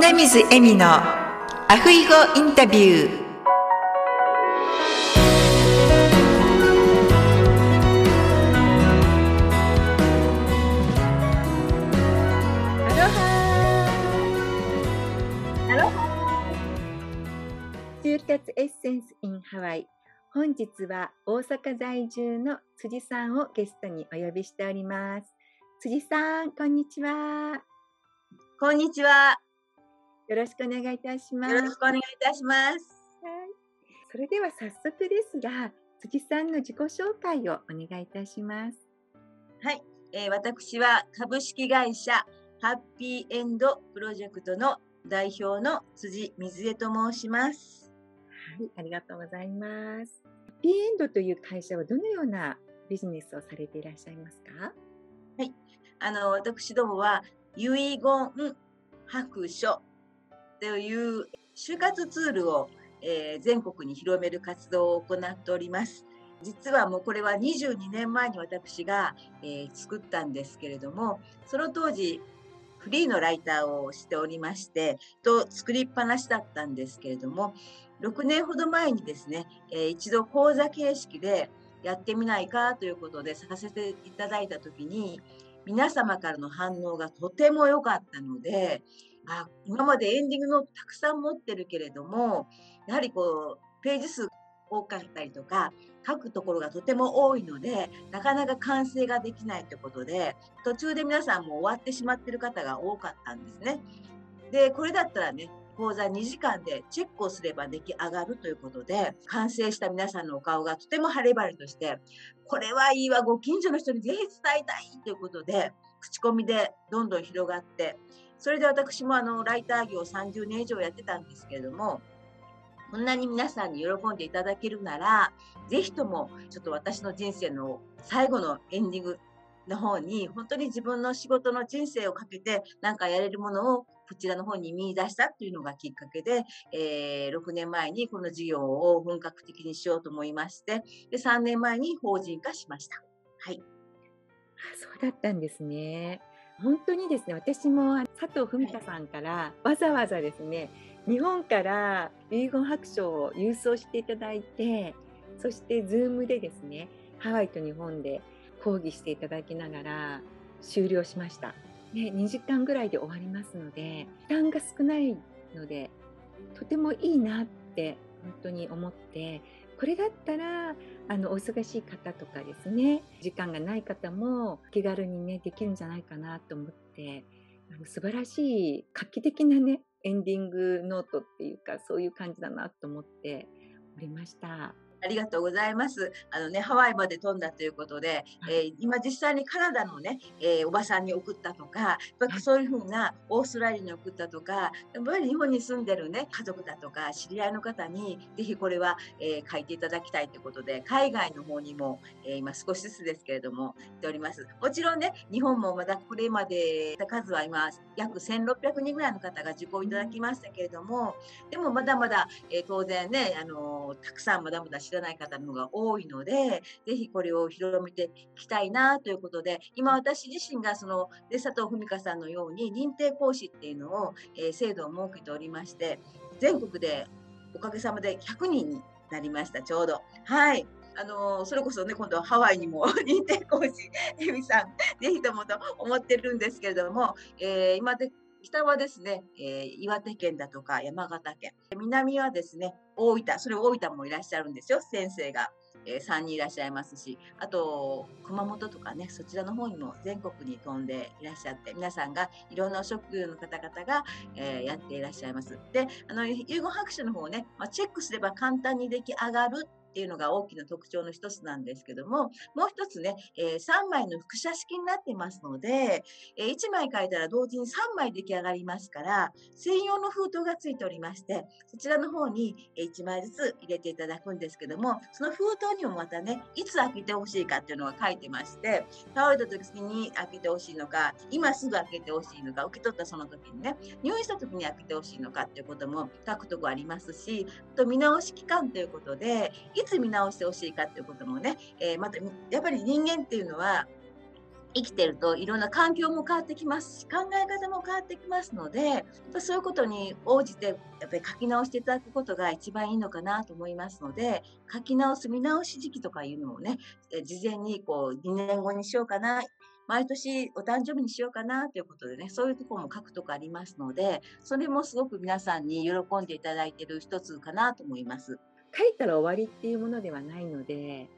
米水恵美のアフイゴインタビュー。アロハアロ就活エッセンス in ハワイ。本日は大阪在住の辻さんをゲストにお呼びしております。辻さんこんにちは。こんにちは。よろしくお願いいたします。よろしくお願いいたします。はい。それでは早速ですが辻さんの自己紹介をお願いいたします。はい、えー私は株式会社ハッピーエンドプロジェクトの代表の辻水江と申します。はい、ありがとうございます。ハッピーエンドという会社はどのようなビジネスをされていらっしゃいますか？あの私どもは遺言白書という就活ツールを、えー全国に広める活動を行っております。実はもうこれは22年前に私が、えー作ったんですけれどもその当時フリーのライターをしておりましてと作りっぱなしだったんですけれども6年ほど前にですね、えー一度講座形式でやってみないかということでさせていただいた時に皆様からの反応がとても良かったのであ今までエンディングノートたくさん持ってるけれどもやはりこうページ数多かったりとか書くところがとても多いのでなかなか完成ができないということで途中で皆さんも終わってしまってる方が多かったんですね。でこれだったらね講座2時間でチェックをすれば出来上がるということで完成した皆さんのお顔がとても晴れ晴れとしてこれはいいわご近所の人にぜひ伝えたいということで口コミでどんどん広がってそれで私もあのライター業30年以上やってたんですけれどもこんなに皆さんに喜んでいただけるならぜひともちょっと私の人生の最後のエンディングの方に本当に自分の仕事の人生をかけて何かやれるものをこちらの方に見出したっていうのがきっかけで、えー6年前にこの事業を本格的にしようと思いましてで3年前に法人化しました。はい、そうだったんですね。本当にですね、私も佐藤文香さんからわざわざですね、日本から遺言白書を郵送していただいて、そしてズームでですね、ハワイと日本で講義していただきながら終了しました。ね、2時間ぐらいで終わりますので、負担が少ないので、とてもいいなって本当に思って、これだったらあのお忙しい方とかですね時間がない方も気軽にねできるんじゃないかなと思ってあの素晴らしい画期的なねエンディングノートっていうかそういう感じだなと思っておりました。ありがとうございます。あのね、ハワイまで飛んだということで、はいえー今実際にカナダのね、えーおばさんに送ったとか、やっぱはいそういうふうなオーストラリアに送ったとか、やっぱり日本に住んでるね、家族だとか、知り合いの方に、ぜひこれは、えー書いていただきたいということで、海外の方にも、えー今少しずつですけれども、行っております。もちろんね、日本もまだこれまでた数は今、約1600人ぐらいの方が受講いただきましたけれども、でもまだまだ、えー当然ね、あのーたくさんまだまだ知らない方の方が多いので、ぜひこれを広めていきたいなということで、今私自身がその、で佐藤文香さんのように認定講師っていうのを、えー制度を設けておりまして、全国でおかげさまで100人になりました、ちょうど。はい。あのそれこそね、今度はハワイにも 認定講師、エミさん、ぜひともと思ってるんですけれども、えー今で北はですね、えー岩手県だとか山形県、南はですね、大分、それ大分もいらっしゃるんですよ、先生が。えー3人いらっしゃいますし、あと熊本とかね、そちらの方にも全国に飛んでいらっしゃって、皆さんがいろんなお職業の方々が、えーやっていらっしゃいます。で、あの遺言白書の方をね、まあ、チェックすれば簡単に出来上がるっていうのが大きな特徴の一つなんですけども、もう一つね、え3枚の複写式になってますので、え1枚書いたら同時に3枚出来上がりますから、専用の封筒がついておりまして、そちらの方に1枚ずつ入れていただくんですけども、その封筒にもまたね、いつ開けてほしいかっていうのが書いてまして、倒れた時に開けてほしいのか、今すぐ開けてほしいのか、受け取ったその時にね、入院した時に開けてほしいのかっていうことも書くとこありますし、あと見直し期間ということで、いいつ見直してほしいかっていうこともね、えーまたやっぱり人間っていうのは生きてるといろんな環境も変わってきますし考え方も変わってきますのでそういうことに応じてやっぱり書き直していただくことが一番いいのかなと思いますので書き直す見直し時期とかいうのをね事前にこう2年後にしようかな毎年お誕生日にしようかなということでねそういうとこも書くとこありますのでそれもすごく皆さんに喜んでいただいている一つかなと思います。書いたら終わりっていうものではないので、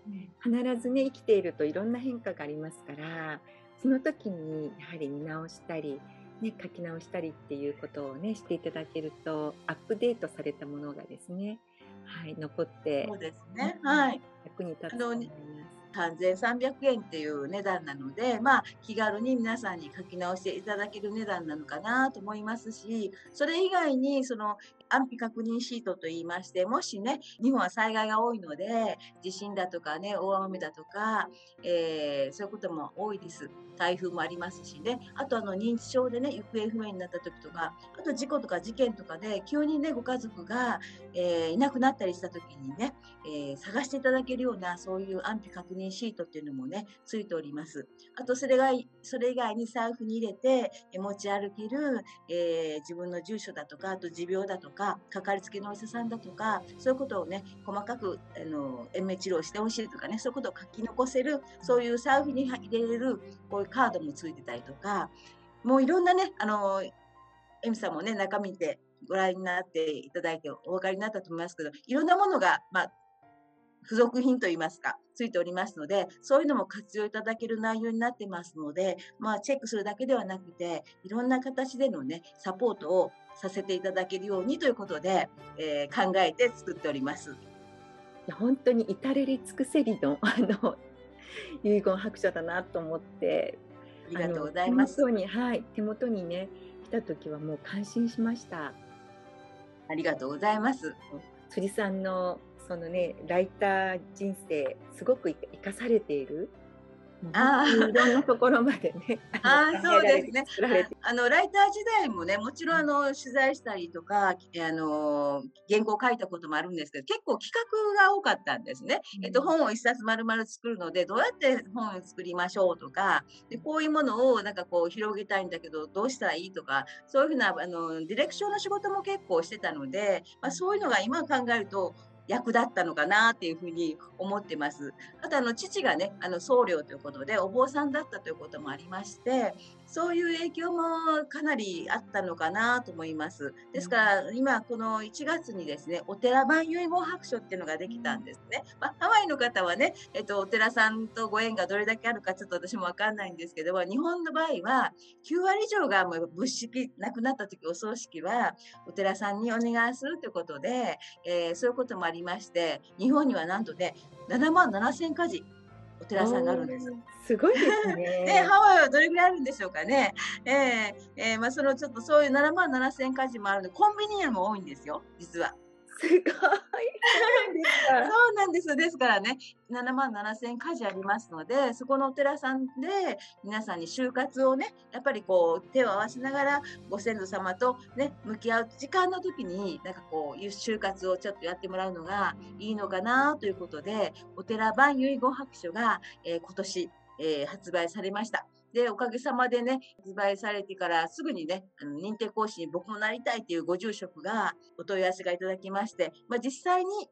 必ずね生きているといろんな変化がありますからその時にやはり見直したり、ね、書き直したりっていうことをねしていただけるとアップデートされたものがですね、はい、残ってそうですね、はい、役に立つと思います。3300円っていう値段なので、まあ、気軽に皆さんに書き直していただける値段なのかなと思いますし、それ以外に、その安否確認シートといいまして、もしね、日本は災害が多いので、地震だとかね、大雨だとか、えー、そういうことも多いです。台風もありますしね、あとあの認知症でね、行方不明になった時とか、あと事故とか事件とかで、急にね、ご家族が、えー、いなくなったりした時にね、えー、探していただけるような、そういう安否確認シートっていうのもね、ついております。あと、それが、それ以外に財布に入れて、持ち歩ける、えー、自分の住所だとか、あと持病だとか、かかりつけのお医者さんだとか、そういうことをね、細かく、あの、延命治療してほしいとかね、そういうことを書き残せる、そういう財布に入れれる、こういうカードもついてたりとか、もういろんなね、あの、エミさんもね、中身でご覧になっていただいてお分かりになったと思いますけど、いろんなものが、まあ、付属品といいますか、ついておりますので、そういうのも活用いただける内容になってますので、まあ、チェックするだけではなくて、いろんな形でのね、サポートをさせていただけるようにということで、えー、考えて作っております。本当に至れり尽くせりの、あの、遺言白書だなと思って、ありがとうございます。手元に、はい、手元にね、来た時はもう感心しました。ありがとうございます。辻さんのそのねライター人生すごく生かされているあいろんなところまでね。あそうですね。あのライター時代もね、もちろんあの取材したりとか、あの原稿書いたこともあるんですけど、結構企画が多かったんですね。うん、えっと本を一冊丸々作るので、どうやって本を作りましょうとか、でこういうものをなんかこう広げたいんだけどどうしたらいいとか、そういうふうなあのディレクションの仕事も結構してたので、まあそういうのが今考えると。役立ったのかなっていうふうに思ってます。あとあの父がねあの僧侶ということでお坊さんだったということもありましてそういう影響もかなりあったのかなと思います。ですから今この1月にですねお寺版遺言白書っていうのができたんですね。まあ、ハワイの方はね、えっと、お寺さんとご縁がどれだけあるかちょっと私もわかんないんですけど日本の場合は9割以上がもう仏式亡くなった時お葬式はお寺さんにお願いするということで、えー、そういうこともありまして日本にはなんとね7万7千家事お寺さんがあるんです。すごいですね。ねハワイはどれぐらいあるんでしょうかね。えー、えー、まあそのちょっとそういう7万7千家事もあるのでコンビニも多いんですよ実は。すごい。そうなんです。ですからね、7万7千家事ありますので、そこのお寺さんで皆さんに就活をね、やっぱりこう手を合わせながらご先祖様とね、向き合う時間の時に、なんかこう就活をちょっとやってもらうのがいいのかなということで、お寺版遺言白書が、えー、今年、えー、発売されました。で、おかげさまでね、発売されてからすぐにね、あの認定講師に僕もなりたいというご住職がお問い合わせがいただきまして、まあ、実際に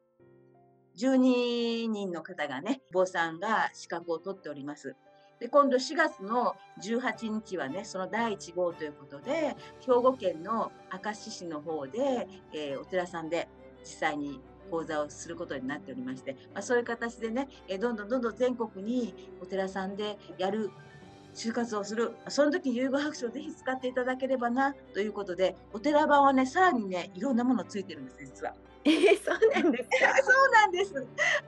12人の方がね、坊さんが資格を取っております。で、今度4月の18日はね、その第1号ということで、兵庫県の明石市の方で、えー、お寺さんで実際に講座をすることになっておりまして、まあ、そういう形でね、えどんどんどんどん全国にお寺さんでやる就活をする。その時、遺言白書をぜひ使っていただければな、ということで、お寺版はね、さらにね、いろんなものついてるんです、実は。えー、そうなんですか？そうなんです。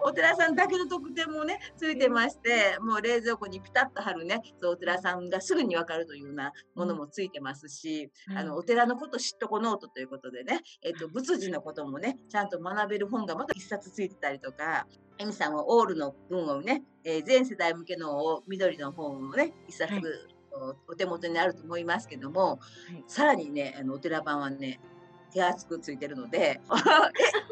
お寺さんだけの特典もね、ついてまして、もう冷蔵庫にピタッと貼るね、そうお寺さんがすぐにわかるというようなものもついてますし、うん、あの、お寺のこと知っとこノートということでね、えっ、と、仏事のこともね、ちゃんと学べる本がまた一冊ついてたりとか、エミさんはオールの文をね、えー、全世代向けのを緑の本をね、一冊、はい、お手元にあると思いますけども、はい、さらにね、あのお寺版はね、手厚くついてるので、こ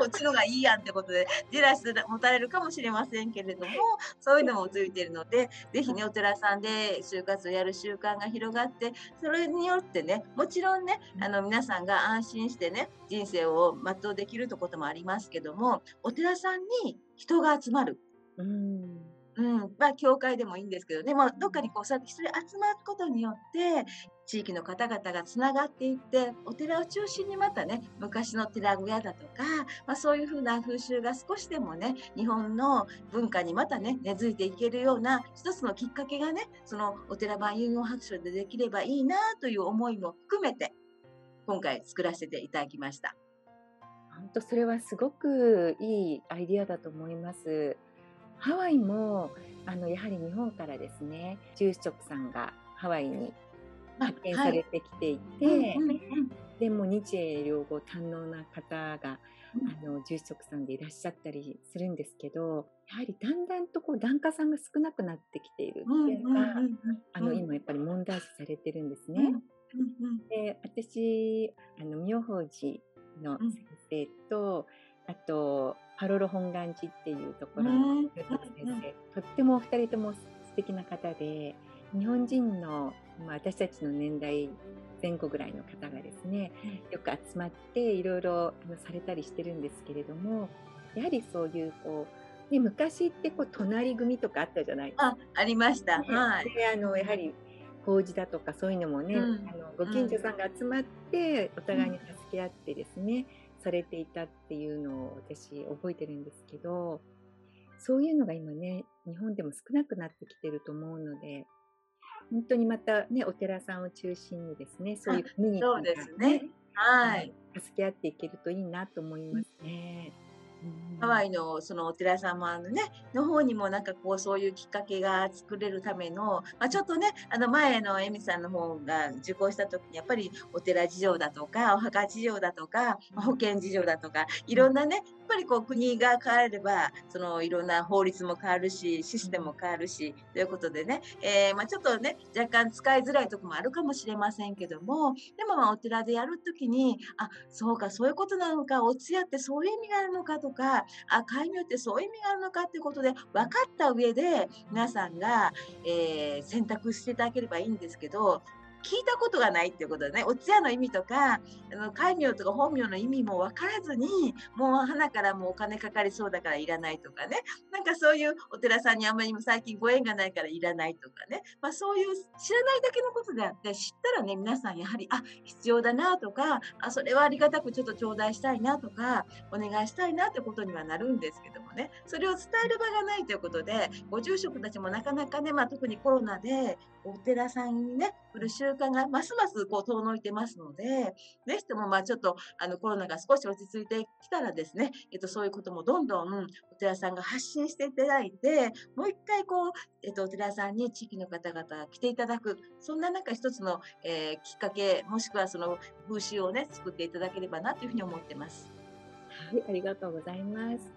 っちのがいいやんってことで、ジェラス持たれるかもしれませんけれども、そういうのもついてるので、ぜひね、お寺さんで就活をやる習慣が広がって、それによってね、もちろんね、あの、皆さんが安心してね、人生を全うできるということもありますけども、お寺さんに人が集まる。うんうん、まあ、教会でもいいんですけどね、もどっかにこう、そうやって集まることによって、地域の方々がつながっていって、お寺を中心にまたね、昔の寺小屋だとか、まあ、そういうふうな風習が少しでもね、日本の文化にまたね、根付いていけるような一つのきっかけがね、そのお寺版遺言白書でできればいいなという思いも含めて、今回作らせていただきました。本当それはすごくいいアイディアだと思います。ハワイもあのやはり日本からですね住職さんがハワイに派遣されてきていて、でも日英両語堪能な方があの住職さんでいらっしゃったりするんですけどやはりだんだんとこう檀家さんが少なくなってきているっていうのが、あの今やっぱり問題視されてるんですね。で私あの妙法寺の先生と、あとハロロ本願寺っていうところの先生、とってもお二人とも素敵な方で日本人の、まあ、私たちの年代前後ぐらいの方がですね、よく集まっていろいろされたりしてるんですけれどもやはりそういうこう、ね、昔ってこう隣組とかあったじゃないですか。あありました。はい、であのやはり法事だとかそういうのもね、うん、あのご近所さんが集まってお互いに助け合ってですね、されていたっていうのを私覚えてるんですけど、そういうのが今ね、日本でも少なくなってきてると思うので、本当にまたね、お寺さんを中心にですね、そういうコミュニティが、ね、そうですね。はい。助け合っていけるといいなと思いますね。ハワイのそのお寺様のね、の方にもなんかこうそういうきっかけが作れるための、まあ、ちょっとね、あの前のエミさんの方が受講した時にやっぱりお寺事情だとか、お墓事情だとか、保険事情だとか、いろんなねやっ、ぱりこう国が変わればそのいろんな法律も変わるしシステムも変わるしということでね、えー、まあ、ちょっとね若干使いづらいとこもあるかもしれませんけどもでもまあお寺でやるときにあそうかそういうことなのかお通夜ってそういう意味があるのかとかあ戒名ってそういう意味があるのかっていうことで分かった上で皆さんが、えー、選択していただければいいんですけど聞いたことがないっていうことでね、お通夜の意味とか、あの戒名とか本名の意味も分からずに、もう花からもうお金かかりそうだからいらないとかね、なんかそういうお寺さんにあんまりも最近ご縁がないからいらないとかね、まあそういう知らないだけのことであって、知ったらね、皆さんやはり、あ、必要だなとか、あ、それはありがたくちょっと頂戴したいなとか、お願いしたいなってことにはなるんですけどもね、それを伝える場がないということで、ご住職たちもなかなかね、まあ特にコロナでお寺さんにね、来る習慣がますますこう遠のいてますので、ぜひともまあちょっとあのコロナが少し落ち着いてきたらですね、えっと、そういうこともどんどんお寺さんが発信していただいて、もう一回こう、えっと、お寺さんに地域の方々が来ていただく、そんななんか一つの、えー、きっかけ、もしくはその風習をね、作っていただければなというふうに思ってます。はい、ありがとうございます。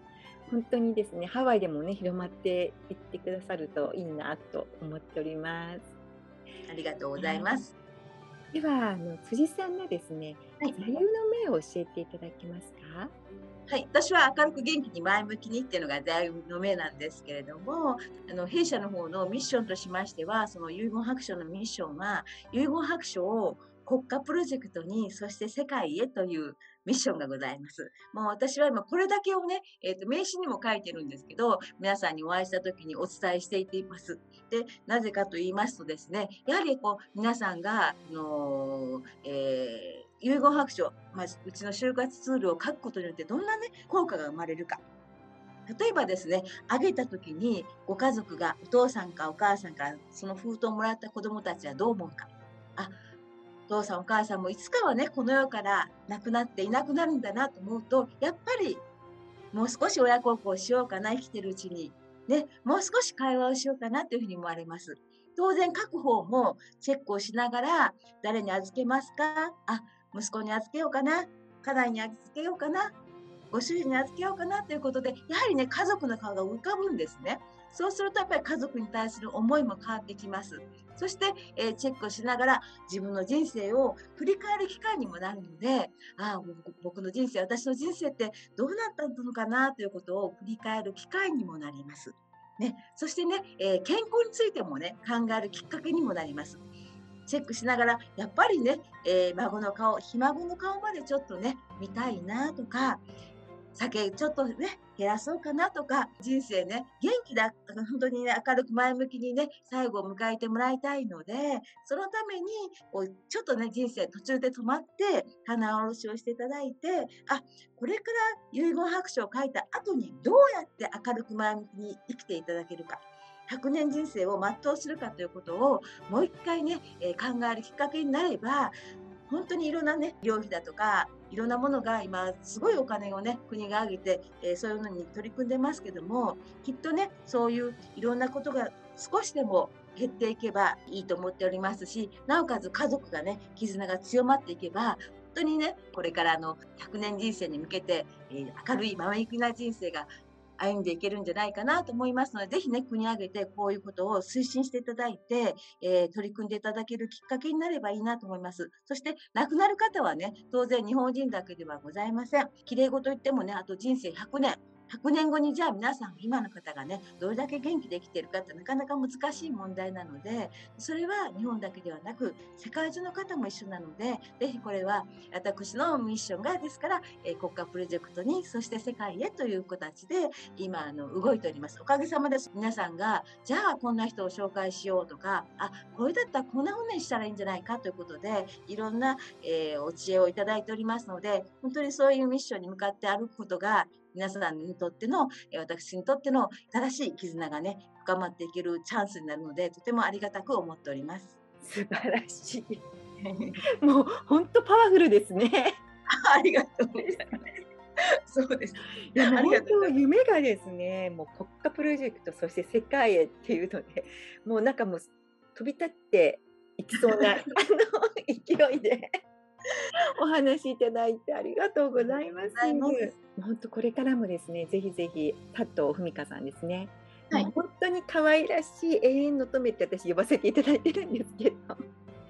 本当にですね、ハワイでもね、広まっていってくださるといいなと思っております。ありがとうございます。では、あの辻さんのですね、はい、座右の銘を教えていただけますか？はい、私は明るく元気に前向きにっていうのが座右の銘なんですけれども、あの弊社の方のミッションとしましては、その遺言白書のミッションは、遺言白書を国家プロジェクトに、そして世界へというミッションがございます。もう私は今これだけをね、え、ー、と、名刺にも書いてるんですけど、皆さんにお会いした時にお伝えしていっています。で、なぜかと言いますとですね、やはりこう、皆さんが、あのえー、遺言白書、まあ、うちの就活ツールを書くことによってどんなね、効果が生まれるか。例えばですね、あげた時にご家族がお父さんかお母さんからその封筒をもらった子供たちはどう思うか。お父さんお母さんもいつかはねこの世から亡くなっていなくなるんだなと思うとやっぱりもう少し親孝行しようかな生きてるうちにねもう少し会話をしようかなというふうに思われます。当然各方もチェックをしながら誰に預けますか？あ息子に預けようかな家内に預けようかなご主人に預けようかなということでやはりね家族の顔が浮かぶんですね。そうするとやっぱり家族に対する思いも変わってきます。そして、えー、チェックをしながら自分の人生を振り返る機会にもなるので、ああ、僕の人生、私の人生ってどうなったのかなということを振り返る機会にもなります。ね、そしてね、えー、健康についてもね、考えるきっかけにもなります。チェックしながら、やっぱりね、えー、孫の顔、ひ孫の顔までちょっとね、見たいなとか、酒ちょっとね、減らそうかなとか、人生ね、元気だ、本当にね、明るく前向きにね、最後を迎えてもらいたいので、そのために、ちょっとね、人生途中で止まって、棚卸しをしていただいて、あ、これから遺言白書を書いた後にどうやって明るく前向きに生きていただけるか。100年人生を全うするかということをもう一回ね、えー、考えるきっかけになれば本当にいろんなね、料費だとか、いろんなものが今、すごいお金をね、国が挙げて、えー、そういうのに取り組んでますけども、きっとね、そういういろんなことが少しでも減っていけばいいと思っておりますし、なおかつ家族がね、絆が強まっていけば、本当にね、これからの100年人生に向けて、えー、明るい、ままゆきな人生が歩んでいけるんじゃないかなと思いますので、ぜひね、国挙げてこういうことを推進していただいて、えー、取り組んでいただけるきっかけになればいいなと思います。そして、亡くなる方はね、当然日本人だけではございません。綺麗事言ってもね、あと人生100年、100年後にじゃあ皆さん今の方がねどれだけ元気できてるかってなかなか難しい問題なのでそれは日本だけではなく世界中の方も一緒なのでぜひこれは私のミッションがですから、えー、国家プロジェクトにそして世界へという形で今あの動いております。おかげさまで皆さんがじゃあこんな人を紹介しようとかあこれだったらこんな風にしたらいいんじゃないかということでいろんな、えー、お知恵をいただいておりますので本当にそういうミッションに向かって歩くことが皆さんにとっての、私にとっての正しい絆がね、深まっていけるチャンスになるので、とてもありがたく思っております。素晴らしい。もう本当パワフルですね。ありがとうございます。そうです。いや、本当夢がですね、もう国家プロジェクト、そして世界へっていうので、もうなんかもう飛び立っていきそうな あの勢いで。お話しいただいてありがとうございます。本当これからもですね、ぜひぜひタットふみかさんですね。はい、本当に可愛らしい永遠のめって私呼ばせていただいてるんですけど。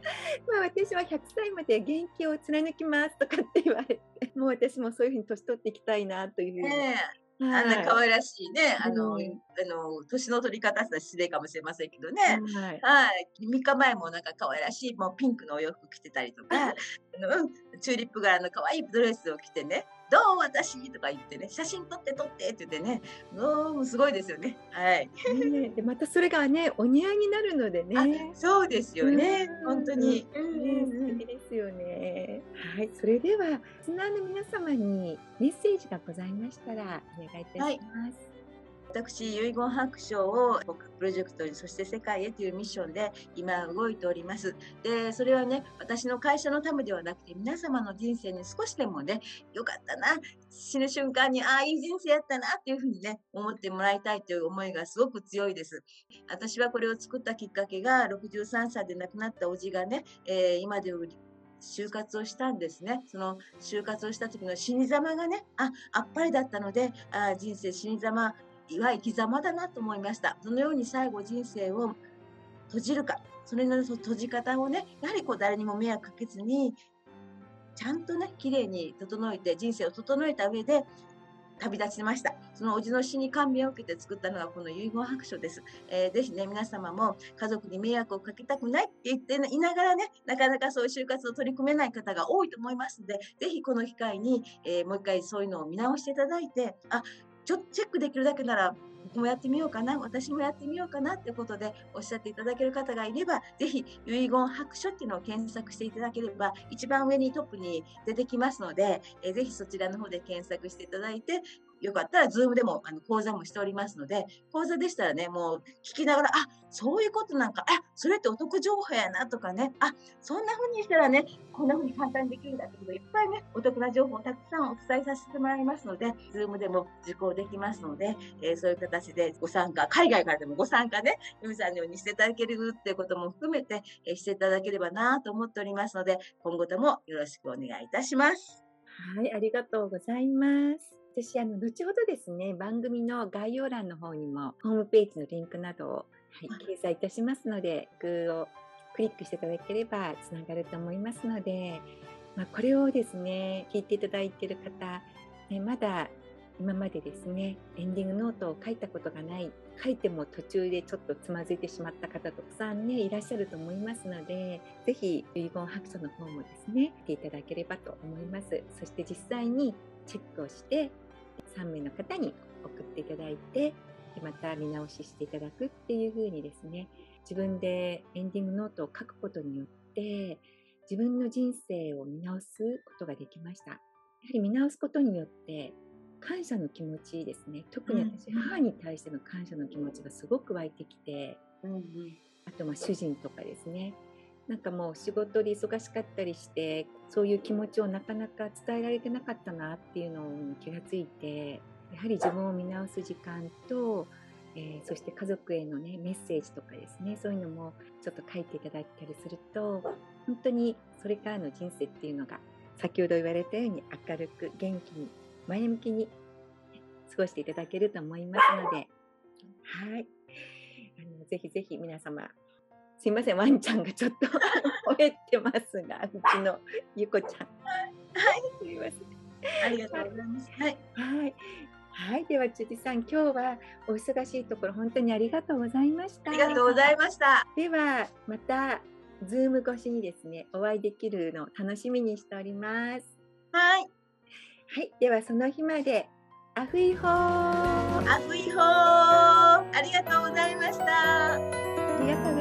まあ私は100歳まで元気を貫きますとかって言われて、もう私もそういうふうに年取っていきたいなというふうに、えー、あんな可愛らしいね、あの、うん、あの、年の取り方したら失礼かもしれませんけどね。はい。はい。3日前もなんか可愛らしい、もうピンクのお洋服着てたりとか、あの、チューリップ柄の可愛いドレスを着てね、どう？私？とか言ってね、写真撮って撮ってって言ってね、もうすごいですよね。はい。ね、でまたそれがね、お似合いになるのでね。そうですよね。本当に。ね、素敵ですよね。はい、それでは、リスナーの皆様にメッセージがございましたら、お願いいたします。はい私、遺言白書を国家プロジェクトに、そして世界へというミッションで今動いております。で、それはね、私の会社のためではなくて、皆様の人生に少しでもね、よかったな、死ぬ瞬間に、ああ、いい人生やったなっていうふうにね、思ってもらいたいという思いがすごく強いです。私はこれを作ったきっかけが、63歳で亡くなったおじがね、えー、今で就活をしたんですね。その就活をした時の死に様がね、あ、あっぱれだったので、あ人生死に様は生き様だなと思いました。どのように最後人生を閉じるか、それの閉じ方をね、やはりこう誰にも迷惑かけずに、ちゃんとね、綺麗に整えて、人生を整えた上で、旅立ちました。そのおじの死に感銘を受けて作ったのがこの遺言白書です。えー、ぜひね、皆様も家族に迷惑をかけたくないって言っていながらね、なかなかそういう就活を取り組めない方が多いと思いますので、ぜひこの機会に、えー、もう一回そういうのを見直していただいて、あ、ちょっとチェックできるだけなら僕もやってみようかな、私もやってみようかなってことでおっしゃっていただける方がいれば、ぜひ遺言白書っていうのを検索していただければ、一番上にトップに出てきますので、えぜひそちらの方で検索していただいて、よかったら、 Zoomでもあの講座もしておりますので、講座でしたらね、もう聞きながら、あそういうことなんか、あそれってお得情報やなとかね、あそんな風にしたらね、こんな風に簡単にできるんだってこといっぱいね、お得な情報をたくさんお伝えさせてもらいますので、 Zoomでも受講できますので、えー、そういう形でご参加、海外からでもご参加ね、ゆみさんのようにしていただけるっていうことも含めて、えー、していただければなと思っておりますので、今後ともよろしくお願いいたします。はい、ありがとうございます。私、あの、後ほどですね、番組の概要欄の方にも、ホームページのリンクなどを、はい、掲載いたしますので、グーをクリックしていただければつながると思いますので、まあ、これをですね、聞いていただいている方、ね、まだ今までですね、エンディングノートを書いたことがない、書いても途中でちょっとつまずいてしまった方たくさんね、いらっしゃると思いますので、ぜひ遺言白書の方もですね、見ていただければと思います。そして実際にチェックをして、3名の方に送っていただいて、また見直ししていただくっていう風にですね、自分でエンディングノートを書くことによって、自分の人生を見直すことができました。やはり見直すことによって、感謝の気持ちですね。特に私、母に対しての感謝の気持ちがすごく湧いてきて、うんうん、あと、まあ、主人とかですね。なんかもう仕事で忙しかったりしてそういう気持ちをなかなか伝えられてなかったなっていうのに気がついてやはり自分を見直す時間と、えー、そして家族への、ね、メッセージとかですねそういうのもちょっと書いていただいたりすると本当にそれからの人生っていうのが先ほど言われたように明るく元気に前向きに過ごしていただけると思いますのではいあのぜひぜひ皆様すいません、ワンちゃんがちょっと 吠えてますが、うちのゆこちゃん。はい、すみません。ありがとうございます。はい。はい。はい、では辻さん、今日はお忙しいところ本当にありがとうございました。ありがとうございました。ではまたズーム越しにですね、お会いできるのを楽しみにしております。はい。はい、ではその日までアフイホー。アフイホー。ありがとうございました。ありがとう。